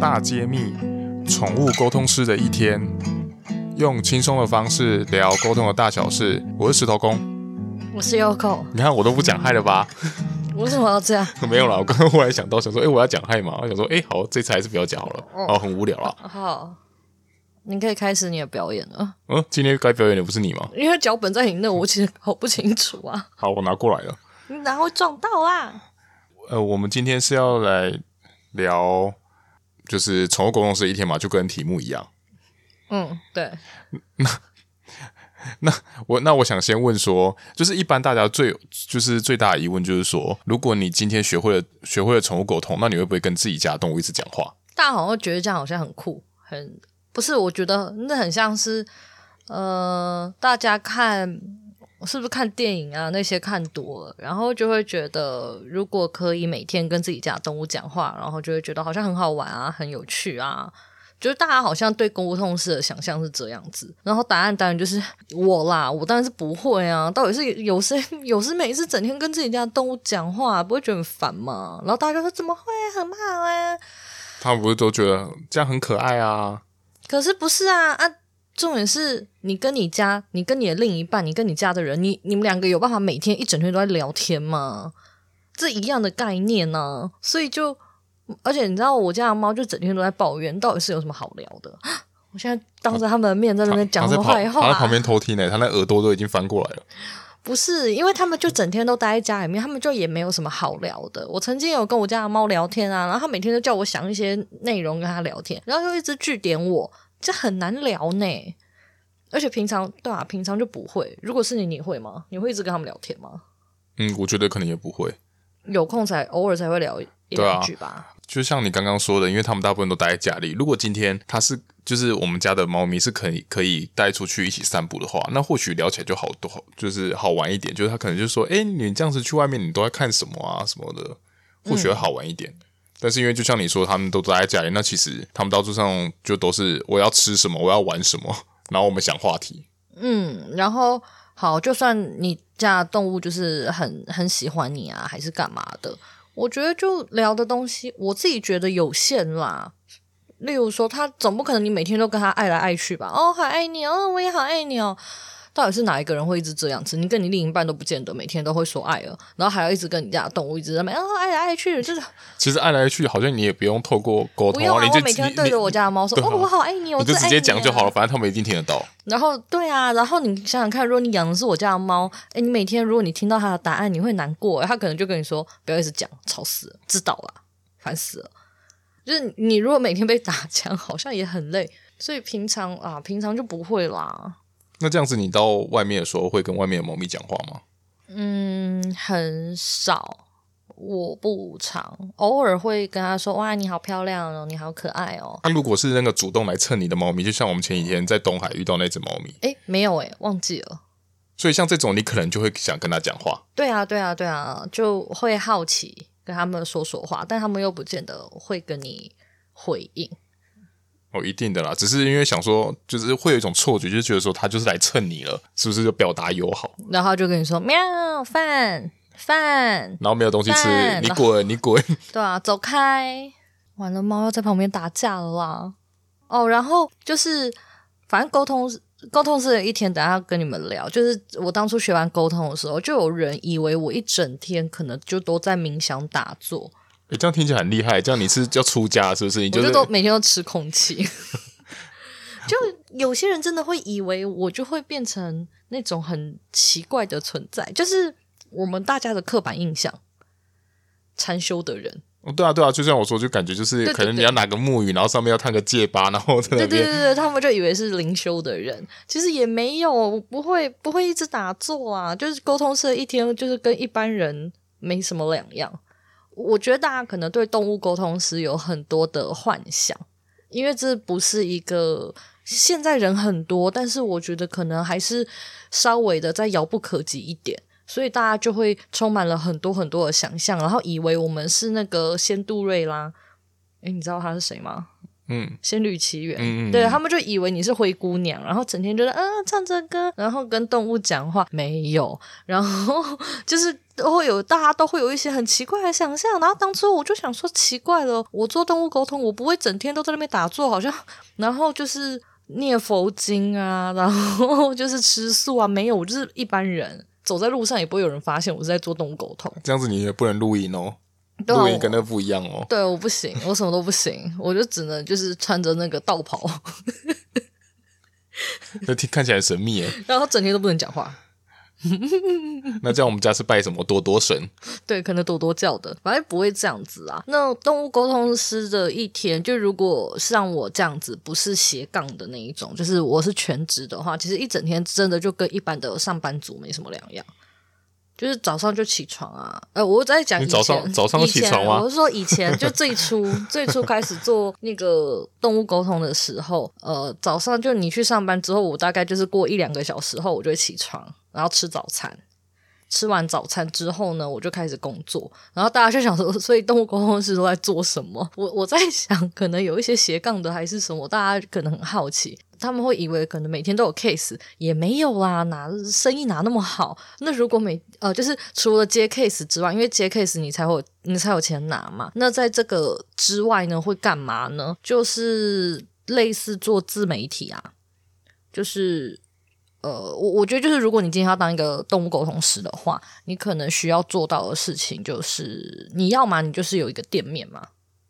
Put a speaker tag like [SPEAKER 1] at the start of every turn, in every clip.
[SPEAKER 1] 大揭秘宠物沟通师的一天，用轻松的方式聊沟通的大小事。我是石头公，
[SPEAKER 2] 我是 Yoko。
[SPEAKER 1] 你看我都不讲嗨了吧？
[SPEAKER 2] 为什么要这样？
[SPEAKER 1] 没有啦，我刚刚忽然想到，想说，哎、欸，我要讲嗨嘛？我想说，哎、欸，好，这次还是不要讲好了，哦，哦，很无聊了。
[SPEAKER 2] 好，你可以开始你的表演了。
[SPEAKER 1] 嗯，今天该表演的不是你吗？
[SPEAKER 2] 因为脚本在你那，我其实搞不清楚啊。
[SPEAKER 1] 好，我拿过来了。
[SPEAKER 2] 你哪会撞到啊？
[SPEAKER 1] 呃，我们今天是要来聊，就是宠物沟通师一天嘛，就跟题目一样。
[SPEAKER 2] 嗯，对。
[SPEAKER 1] 那那我那我想先问说，就是一般大家最就是最大的疑问就是说，如果你今天学会了学会了宠物沟通，那你会不会跟自己家动物一直讲话？
[SPEAKER 2] 大家好像会觉得这样好像很酷，很不是？我觉得那很像是呃，大家看。是不是看电影啊？那些看多了，然后就会觉得，如果可以每天跟自己家动物讲话，然后就会觉得好像很好玩啊，很有趣啊。就是大家好像对沟通式的想象是这样子，然后答案当然就是我啦，我当然是不会啊。到底是有时有时每次整天跟自己家动物讲话，不会觉得很烦吗？然后大家就说怎么会，很好啊。
[SPEAKER 1] 他们不是都觉得这样很可爱啊？
[SPEAKER 2] 可是不是啊啊！重点是你跟你家，你跟你的另一半，你跟你家的人，你你们两个有办法每天一整天都在聊天吗？这一样的概念呢、啊，所以就，而且你知道我家的猫就整天都在抱怨，到底是有什么好聊的？我现在当着他们的面在那边讲什么坏话，
[SPEAKER 1] 他在旁边偷听呢，他那耳朵都已经翻过来了。
[SPEAKER 2] 不是，因为他们就整天都待在家里面，他们就也没有什么好聊的。我曾经有跟我家的猫聊天啊，然后他每天都叫我想一些内容跟他聊天，然后又一直据点我。这很难聊呢，而且平常对啊，平常就不会。如果是你，你会吗？你会一直跟他们聊天吗？
[SPEAKER 1] 嗯，我觉得可能也不会，
[SPEAKER 2] 有空才偶尔才会聊一两句吧。啊、
[SPEAKER 1] 就像你刚刚说的，因为他们大部分都待在家里。如果今天他是就是我们家的猫咪是可以可以带出去一起散步的话，那或许聊起来就好多，就是好玩一点。就是他可能就说：“哎，你这样子去外面，你都在看什么啊？什么的？”或许会好玩一点。嗯但是因为就像你说，他们都待在家里，那其实他们到处上就都是我要吃什么，我要玩什么，然后我们想话题。
[SPEAKER 2] 嗯，然后好，就算你家动物就是很很喜欢你啊，还是干嘛的，我觉得就聊的东西，我自己觉得有限啦。例如说，他总不可能你每天都跟他爱来爱去吧？哦，好爱你哦，我也好爱你哦。到底是哪一个人会一直这样子？你跟你另一半都不见得每天都会说爱了，然后还要一直跟你家动物一直在那边哦爱来爱去，就是
[SPEAKER 1] 其实爱来爱去，好像你也不用透过沟通，不
[SPEAKER 2] 用啊，
[SPEAKER 1] 你就
[SPEAKER 2] 我每天对着我家的猫说哦我好爱你，我
[SPEAKER 1] 你就直接讲就好了，反正他们一定听得到。
[SPEAKER 2] 然后对啊，然后你想想看，如果你养的是我家的猫，诶，你每天如果你听到它的答案，你会难过，它可能就跟你说不要一直讲，吵死了，知道了，烦死了。就是你如果每天被打枪，好像也很累，所以平常啊，平常就不会啦。
[SPEAKER 1] 那这样子，你到外面的时候会跟外面的猫咪讲话吗？
[SPEAKER 2] 嗯，很少，我不常，偶尔会跟他说：“哇，你好漂亮哦，你好可爱哦。”
[SPEAKER 1] 那如果是那个主动来蹭你的猫咪，就像我们前几天在东海遇到那只猫咪，
[SPEAKER 2] 诶，没有诶，忘记了。
[SPEAKER 1] 所以像这种，你可能就会想跟他讲话。
[SPEAKER 2] 对啊，对啊，对啊，就会好奇跟他们说说话，但他们又不见得会跟你回应。
[SPEAKER 1] 哦，一定的啦，只是因为想说，就是会有一种错觉，就是觉得说他就是来蹭你了，是不是就表达友好？
[SPEAKER 2] 然后就跟你说喵饭饭，
[SPEAKER 1] 然后没有东西吃，你滚你滚，
[SPEAKER 2] 对啊，走开！完了，猫要在旁边打架了啦。哦，然后就是反正沟通沟通师的一天，等下跟你们聊。就是我当初学完沟通的时候，就有人以为我一整天可能就都在冥想打坐。
[SPEAKER 1] 诶，这样听起来很厉害。这样你是要出家是不是？你就是、
[SPEAKER 2] 我就都每天都吃空气。就有些人真的会以为我就会变成那种很奇怪的存在，就是我们大家的刻板印象，禅修的人。
[SPEAKER 1] 哦，对啊，对啊，就像我说，就感觉就是可能你要拿个木鱼，然后上面要烫个戒疤，然后在那边。
[SPEAKER 2] 对对对对，他们就以为是灵修的人，其实也没有，不会不会一直打坐啊，就是沟通师一天就是跟一般人没什么两样。我觉得大家可能对动物沟通师有很多的幻想，因为这不是一个现在人很多，但是我觉得可能还是稍微的再遥不可及一点，所以大家就会充满了很多很多的想象，然后以为我们是那个仙杜瑞拉。诶，你知道他是谁吗？嗯，仙女奇缘，嗯嗯，对，他们就以为你是灰姑娘，然后整天就在嗯唱着歌，然后跟动物讲话，没有，然后 就是。都会有大家都会有一些很奇怪的想象。然后当初我就想说，奇怪了，我做动物沟通，我不会整天都在那边打坐，好像然后就是念佛经啊，然后就是吃素啊，没有，我就是一般人，走在路上也不会有人发现我是在做动物沟通。
[SPEAKER 1] 这样子你也不能录音哦。录音跟那不一样哦。
[SPEAKER 2] 对，我不行，我什么都不行，我就只能就是穿着那个道袍，
[SPEAKER 1] 那听看起来神秘耶。
[SPEAKER 2] 然后整天都不能讲话。
[SPEAKER 1] 那这样我们家是拜什么多多神？
[SPEAKER 2] 对，可能多多叫的，反正不会这样子啊。那动物沟通师的一天，就如果像我这样子，不是斜杠的那一种，就是我是全职的话，其实一整天真的就跟一般的上班族没什么两样。就是早上就起床啊，呃，我在讲以前，
[SPEAKER 1] 你早上早上起床吗？
[SPEAKER 2] 我是说以前就最初最初开始做那个动物沟通的时候，呃，早上就你去上班之后，我大概就是过一两个小时后，我就会起床，然后吃早餐。吃完早餐之后呢，我就开始工作。然后大家就想说，所以动物沟通师都在做什么？我我在想，可能有一些斜杠的还是什么，大家可能很好奇。他们会以为可能每天都有 case，也没有啦，哪生意哪那么好？那如果每呃，就是除了接 case 之外，因为接 case 你才会你才有钱拿嘛。那在这个之外呢，会干嘛呢？就是类似做自媒体啊，就是。呃，我我觉得就是，如果你今天要当一个动物沟通师的话，你可能需要做到的事情就是，你要嘛，你就是有一个店面嘛，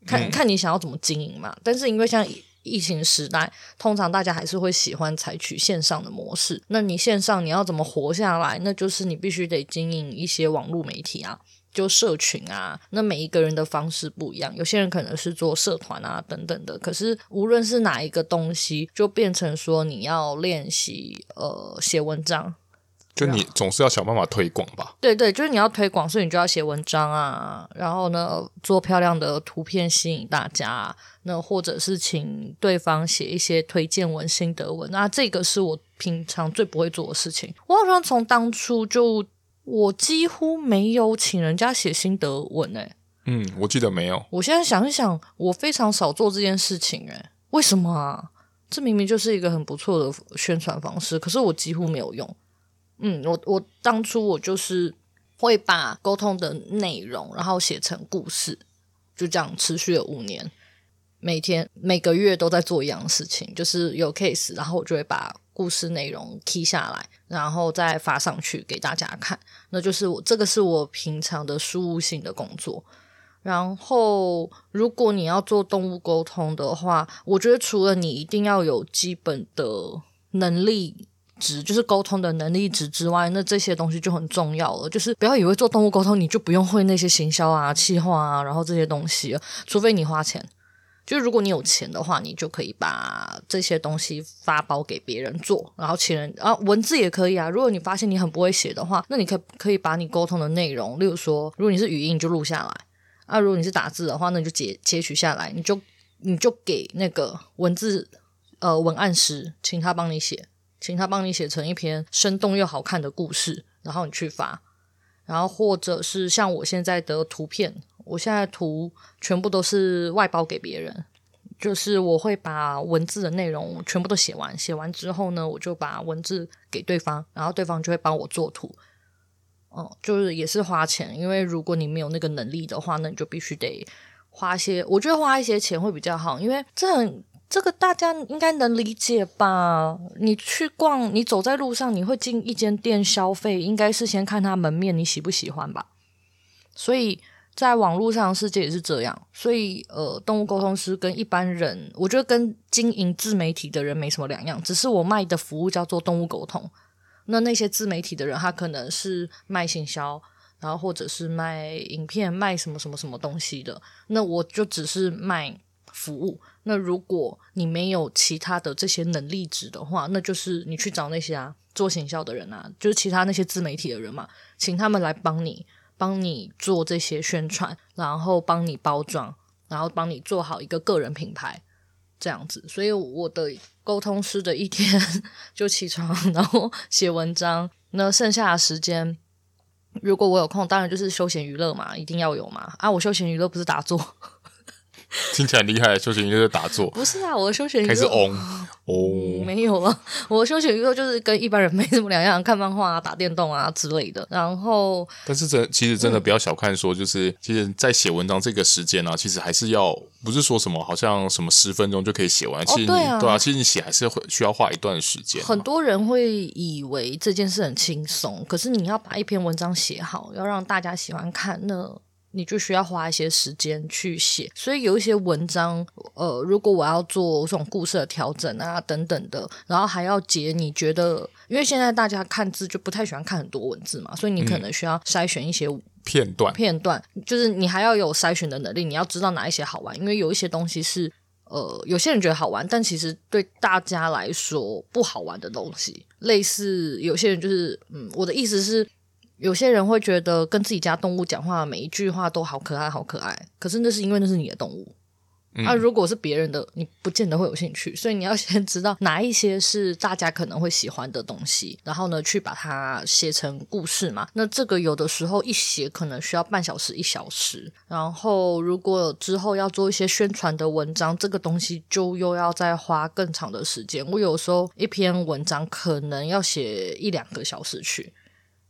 [SPEAKER 2] 看、嗯、看你想要怎么经营嘛。但是因为像疫情时代，通常大家还是会喜欢采取线上的模式。那你线上你要怎么活下来？那就是你必须得经营一些网络媒体啊。就社群啊，那每一个人的方式不一样，有些人可能是做社团啊等等的。可是无论是哪一个东西，就变成说你要练习呃写文章，
[SPEAKER 1] 就你总是要想办法推广吧。
[SPEAKER 2] 对对，就是你要推广，所以你就要写文章啊，然后呢做漂亮的图片吸引大家，那或者是请对方写一些推荐文、心得文。那这个是我平常最不会做的事情。我好像从当初就。我几乎没有请人家写心得文诶。
[SPEAKER 1] 嗯，我记得没有。
[SPEAKER 2] 我现在想一想，我非常少做这件事情诶。为什么啊？这明明就是一个很不错的宣传方式，可是我几乎没有用。嗯，我我当初我就是会把沟通的内容，然后写成故事，就这样持续了五年，每天每个月都在做一样事情，就是有 case，然后我就会把。故事内容 key 下来，然后再发上去给大家看，那就是我这个是我平常的事务性的工作。然后，如果你要做动物沟通的话，我觉得除了你一定要有基本的能力值，就是沟通的能力值之外，那这些东西就很重要了。就是不要以为做动物沟通你就不用会那些行销啊、企划啊，然后这些东西，除非你花钱。就如果你有钱的话，你就可以把这些东西发包给别人做，然后请人啊，文字也可以啊。如果你发现你很不会写的话，那你可可以把你沟通的内容，例如说，如果你是语音，你就录下来啊；如果你是打字的话，那你就截截取下来，你就你就给那个文字呃文案师，请他帮你写，请他帮你写成一篇生动又好看的故事，然后你去发，然后或者是像我现在的图片。我现在图全部都是外包给别人，就是我会把文字的内容全部都写完，写完之后呢，我就把文字给对方，然后对方就会帮我做图。嗯，就是也是花钱，因为如果你没有那个能力的话，那你就必须得花些，我觉得花一些钱会比较好，因为这很这个大家应该能理解吧？你去逛，你走在路上，你会进一间店消费，应该是先看他门面，你喜不喜欢吧？所以。在网络上的世界也是这样，所以呃，动物沟通师跟一般人，我觉得跟经营自媒体的人没什么两样，只是我卖的服务叫做动物沟通。那那些自媒体的人，他可能是卖行销，然后或者是卖影片，卖什么什么什么东西的。那我就只是卖服务。那如果你没有其他的这些能力值的话，那就是你去找那些啊做行销的人啊，就是其他那些自媒体的人嘛，请他们来帮你。帮你做这些宣传，然后帮你包装，然后帮你做好一个个人品牌，这样子。所以我的沟通师的一天 就起床，然后写文章。那剩下的时间，如果我有空，当然就是休闲娱乐嘛，一定要有嘛。啊，我休闲娱乐不是打坐，
[SPEAKER 1] 听起来很厉害。休闲娱乐是打坐，
[SPEAKER 2] 不是啊，我的休闲
[SPEAKER 1] 娱乐嗡哦、
[SPEAKER 2] 嗯，没有啊，我的休闲娱乐就是跟一般人没什么两样，看漫画啊、打电动啊之类的。然后，
[SPEAKER 1] 但是这其实真的不要小看说，就是、嗯、其实，在写文章这个时间呢、啊，其实还是要不是说什么好像什么十分钟就可以写完，其实你、哦对啊、对啊，其实你写还是会需要花一段时间。
[SPEAKER 2] 很多人会以为这件事很轻松，可是你要把一篇文章写好，要让大家喜欢看那。你就需要花一些时间去写，所以有一些文章，呃，如果我要做这种故事的调整啊，等等的，然后还要截，你觉得，因为现在大家看字就不太喜欢看很多文字嘛，所以你可能需要筛选一些
[SPEAKER 1] 片段，
[SPEAKER 2] 片段，就是你还要有筛选的能力，你要知道哪一些好玩，因为有一些东西是，呃，有些人觉得好玩，但其实对大家来说不好玩的东西，类似有些人就是，嗯，我的意思是。有些人会觉得跟自己家动物讲话，每一句话都好可爱，好可爱。可是那是因为那是你的动物，那、嗯啊、如果是别人的，你不见得会有兴趣。所以你要先知道哪一些是大家可能会喜欢的东西，然后呢，去把它写成故事嘛。那这个有的时候一写可能需要半小时、一小时。然后如果之后要做一些宣传的文章，这个东西就又要再花更长的时间。我有时候一篇文章可能要写一两个小时去。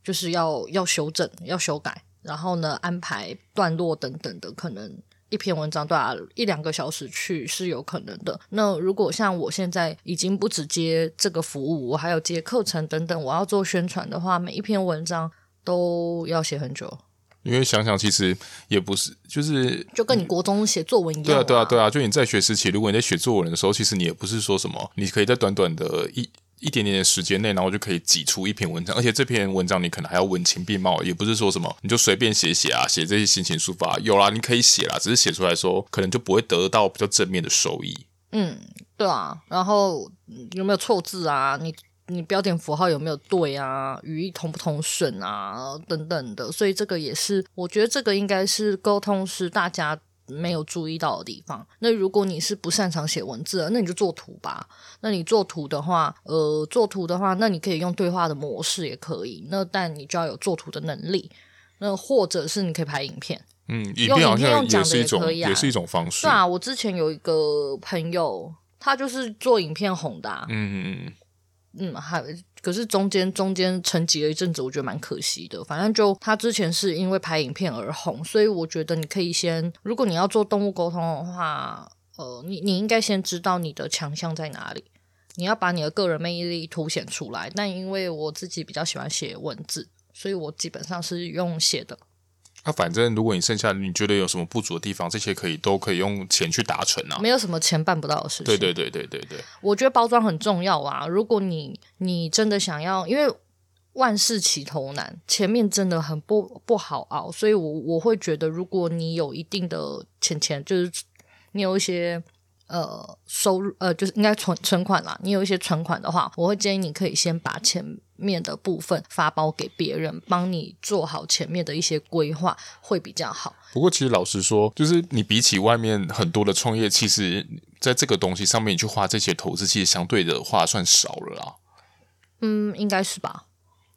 [SPEAKER 2] 就是要要修正，要修改，然后呢，安排段落等等的，可能一篇文章对啊一两个小时去是有可能的。那如果像我现在已经不只接这个服务，我还有接课程等等，我要做宣传的话，每一篇文章都要写很久。
[SPEAKER 1] 因为想想，其实也不是，就是
[SPEAKER 2] 就跟你国中写作文一样。
[SPEAKER 1] 对啊，对啊，对啊。就你在学时期，如果你在写作文的时候，其实你也不是说什么，你可以在短短的一。一点点的时间内，然后就可以挤出一篇文章，而且这篇文章你可能还要文情并茂，也不是说什么你就随便写写啊，写这些心情抒发，有啦，你可以写啦，只是写出来说可能就不会得到比较正面的收益。
[SPEAKER 2] 嗯，对啊，然后有没有错字啊？你你标点符号有没有对啊？语义通不通顺啊？等等的，所以这个也是，我觉得这个应该是沟通是大家。没有注意到的地方。那如果你是不擅长写文字，那你就做图吧。那你做图的话，呃，做图的话，那你可以用对话的模式也可以。那但你就要有做图的能力。那或者是你可以拍影片，
[SPEAKER 1] 嗯，影片好像也是一种，也是一种方式。
[SPEAKER 2] 对啊，我之前有一个朋友，他就是做影片红的啊。嗯嗯嗯。嗯，还可是中间中间沉寂了一阵子，我觉得蛮可惜的。反正就他之前是因为拍影片而红，所以我觉得你可以先，如果你要做动物沟通的话，呃，你你应该先知道你的强项在哪里，你要把你的个人魅力凸显出来。但因为我自己比较喜欢写文字，所以我基本上是用写的。
[SPEAKER 1] 那、啊、反正，如果你剩下你觉得有什么不足的地方，这些可以都可以用钱去达成啊。
[SPEAKER 2] 没有什么钱办不到的事情。
[SPEAKER 1] 对对对对对对。
[SPEAKER 2] 我觉得包装很重要啊。如果你你真的想要，因为万事起头难，前面真的很不不好熬，所以我我会觉得，如果你有一定的钱钱，就是你有一些。呃，收入呃，就是应该存存款啦。你有一些存款的话，我会建议你可以先把前面的部分发包给别人，帮你做好前面的一些规划，会比较好。
[SPEAKER 1] 不过，其实老实说，就是你比起外面很多的创业，其实在这个东西上面，你去花这些投资，其实相对的话算少了啦。
[SPEAKER 2] 嗯，应该是吧。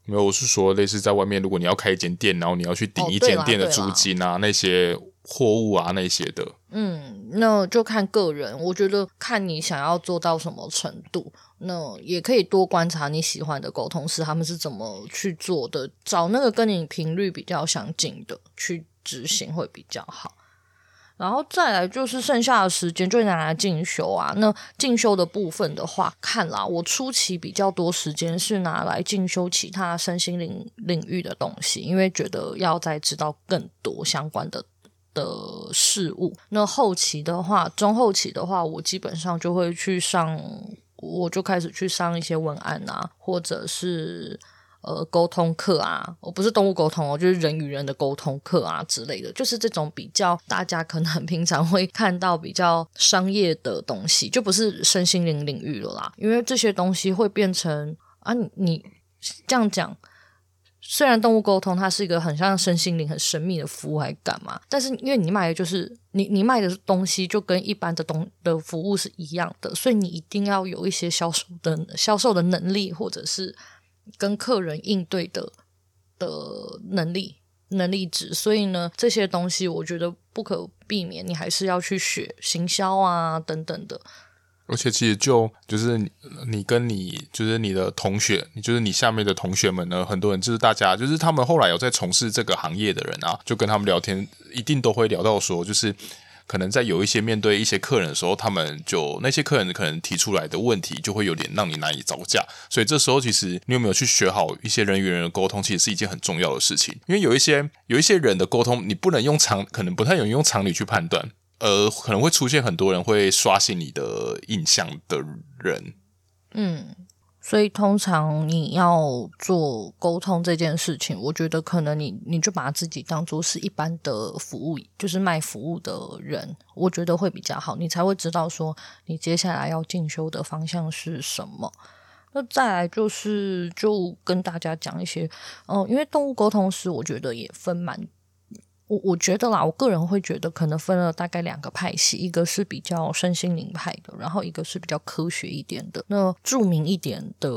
[SPEAKER 1] 没有，我是说，类似在外面，如果你要开一间店，然后你要去顶一间店的租金啊，那些。货物啊，那些的，
[SPEAKER 2] 嗯，那就看个人。我觉得看你想要做到什么程度，那也可以多观察你喜欢的沟通师他们是怎么去做的，找那个跟你频率比较相近的去执行会比较好。然后再来就是剩下的时间就拿来进修啊。那进修的部分的话，看啦，我初期比较多时间是拿来进修其他身心灵领域的东西，因为觉得要再知道更多相关的。的事物，那后期的话，中后期的话，我基本上就会去上，我就开始去上一些文案啊，或者是呃沟通课啊，我不是动物沟通哦，就是人与人的沟通课啊之类的，就是这种比较大家可能平常会看到比较商业的东西，就不是身心灵领域了啦，因为这些东西会变成啊，你这样讲。虽然动物沟通它是一个很像身心灵很神秘的服务，还干嘛？但是因为你卖的就是你你卖的东西就跟一般的东的服务是一样的，所以你一定要有一些销售的销售的能力，或者是跟客人应对的的能力能力值。所以呢，这些东西我觉得不可避免，你还是要去学行销啊等等的。
[SPEAKER 1] 而且其实就就是你，跟你就是你的同学，就是你下面的同学们呢，很多人就是大家就是他们后来有在从事这个行业的人啊，就跟他们聊天，一定都会聊到说，就是可能在有一些面对一些客人的时候，他们就那些客人可能提出来的问题，就会有点让你难以招架。所以这时候其实你有没有去学好一些人与人的沟通，其实是一件很重要的事情。因为有一些有一些人的沟通，你不能用常，可能不太容易用常理去判断。呃，可能会出现很多人会刷新你的印象的人，
[SPEAKER 2] 嗯，所以通常你要做沟通这件事情，我觉得可能你你就把自己当做是一般的服务，就是卖服务的人，我觉得会比较好，你才会知道说你接下来要进修的方向是什么。那再来就是就跟大家讲一些，嗯、因为动物沟通师，我觉得也分蛮。我我觉得啦，我个人会觉得可能分了大概两个派系，一个是比较身心灵派的，然后一个是比较科学一点的。那著名一点的。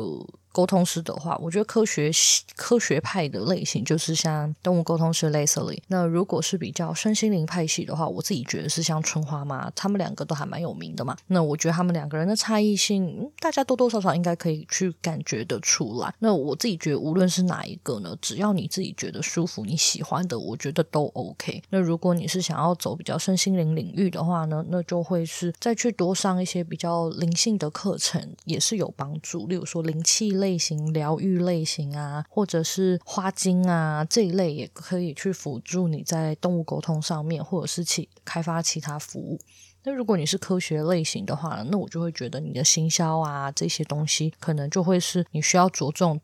[SPEAKER 2] 沟通师的话，我觉得科学科学派的类型就是像动物沟通师 Leslie。那如果是比较身心灵派系的话，我自己觉得是像春花妈，他们两个都还蛮有名的嘛。那我觉得他们两个人的差异性，大家多多少少应该可以去感觉得出来。那我自己觉得，无论是哪一个呢，只要你自己觉得舒服、你喜欢的，我觉得都 OK。那如果你是想要走比较身心灵领域的话呢，那就会是再去多上一些比较灵性的课程，也是有帮助。例如说灵气类。类型疗愈类型啊，或者是花精啊这一类，也可以去辅助你在动物沟通上面，或者是其开发其他服务。那如果你是科学类型的话，那我就会觉得你的行销啊这些东西，可能就会是你需要着重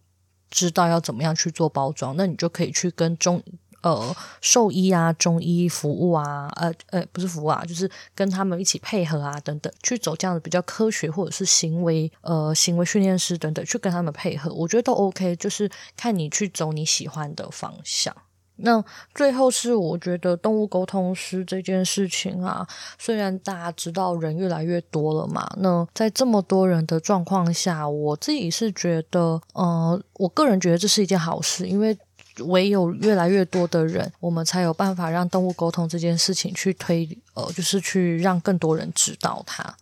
[SPEAKER 2] 知道要怎么样去做包装。那你就可以去跟中。呃，兽医啊，中医服务啊，呃呃，不是服务啊，就是跟他们一起配合啊，等等，去走这样的比较科学或者是行为呃行为训练师等等，去跟他们配合，我觉得都 OK，就是看你去走你喜欢的方向。那最后是我觉得动物沟通师这件事情啊，虽然大家知道人越来越多了嘛，那在这么多人的状况下，我自己是觉得，呃，我个人觉得这是一件好事，因为。唯有越来越多的人，我们才有办法让动物沟通这件事情去推，呃，就是去让更多人知道它。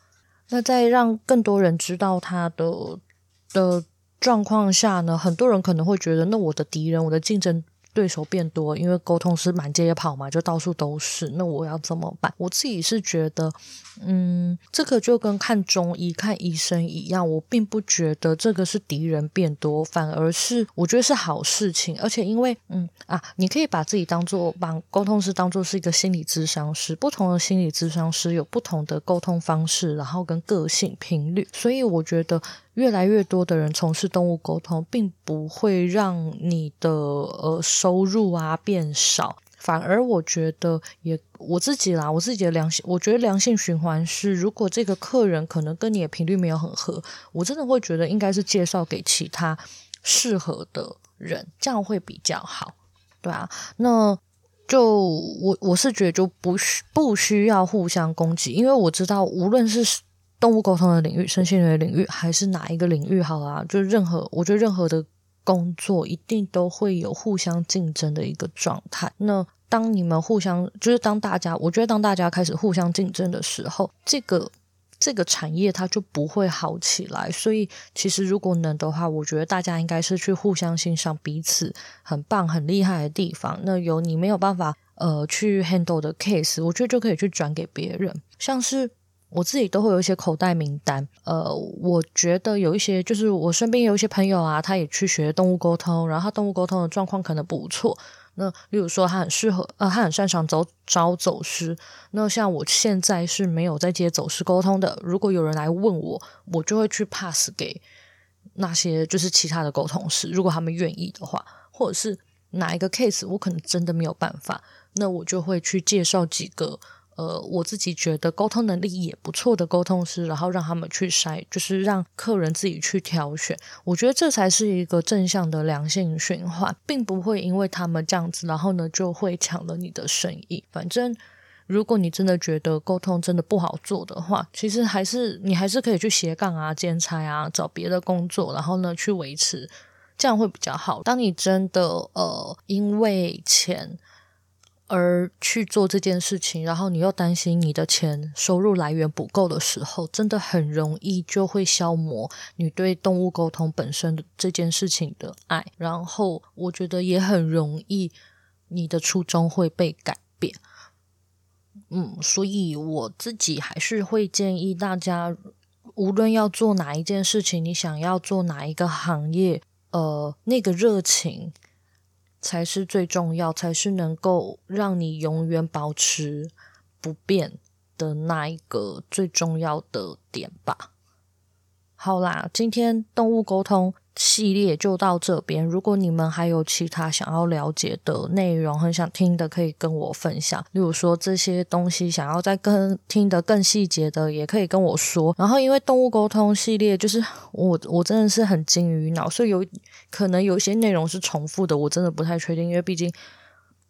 [SPEAKER 2] 那在让更多人知道它的的状况下呢，很多人可能会觉得，那我的敌人，我的竞争。对手变多，因为沟通师满街跑嘛，就到处都是。那我要怎么办？我自己是觉得，嗯，这个就跟看中医、看医生一样，我并不觉得这个是敌人变多，反而是我觉得是好事情。而且因为，嗯啊，你可以把自己当做把沟通师当做是一个心理咨商师，不同的心理咨商师有不同的沟通方式，然后跟个性频率，所以我觉得。越来越多的人从事动物沟通，并不会让你的呃收入啊变少，反而我觉得也我自己啦，我自己的良性，我觉得良性循环是，如果这个客人可能跟你的频率没有很合，我真的会觉得应该是介绍给其他适合的人，这样会比较好，对啊，那就我我是觉得就不需不需要互相攻击，因为我知道无论是。动物沟通的领域、身心灵的领域，还是哪一个领域好啊？就是任何，我觉得任何的工作一定都会有互相竞争的一个状态。那当你们互相，就是当大家，我觉得当大家开始互相竞争的时候，这个这个产业它就不会好起来。所以，其实如果能的话，我觉得大家应该是去互相欣赏彼此很棒、很厉害的地方。那有你没有办法呃去 handle 的 case，我觉得就可以去转给别人，像是。我自己都会有一些口袋名单，呃，我觉得有一些就是我身边有一些朋友啊，他也去学动物沟通，然后他动物沟通的状况可能不错。那例如说他很适合，呃，他很擅长找找走失。那像我现在是没有在接走失沟通的，如果有人来问我，我就会去 pass 给那些就是其他的沟通师，如果他们愿意的话，或者是哪一个 case 我可能真的没有办法，那我就会去介绍几个。呃，我自己觉得沟通能力也不错的沟通师，然后让他们去筛，就是让客人自己去挑选。我觉得这才是一个正向的良性循环，并不会因为他们这样子，然后呢就会抢了你的生意。反正如果你真的觉得沟通真的不好做的话，其实还是你还是可以去斜杠啊、兼差啊、找别的工作，然后呢去维持，这样会比较好。当你真的呃因为钱。而去做这件事情，然后你又担心你的钱收入来源不够的时候，真的很容易就会消磨你对动物沟通本身的这件事情的爱，然后我觉得也很容易你的初衷会被改变。嗯，所以我自己还是会建议大家，无论要做哪一件事情，你想要做哪一个行业，呃，那个热情。才是最重要，才是能够让你永远保持不变的那一个最重要的点吧。好啦，今天动物沟通系列就到这边。如果你们还有其他想要了解的内容，很想听的，可以跟我分享。例如说这些东西想要再更听得更细节的，也可以跟我说。然后因为动物沟通系列，就是我我真的是很精于脑，所以有可能有一些内容是重复的，我真的不太确定，因为毕竟。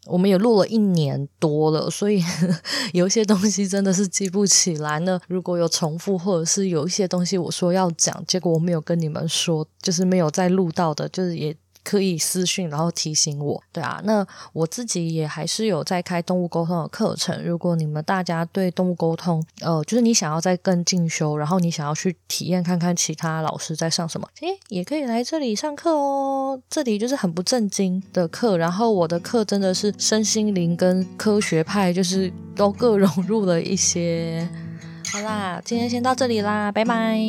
[SPEAKER 2] 我们也录了一年多了，所以 有一些东西真的是记不起来呢。如果有重复，或者是有一些东西我说要讲，结果我没有跟你们说，就是没有再录到的，就是也。可以私讯，然后提醒我。对啊，那我自己也还是有在开动物沟通的课程。如果你们大家对动物沟通，呃，就是你想要再更进修，然后你想要去体验看看其他老师在上什么，诶，也可以来这里上课哦。这里就是很不正经的课，然后我的课真的是身心灵跟科学派，就是都各融入了一些。好啦，今天先到这里啦，拜拜。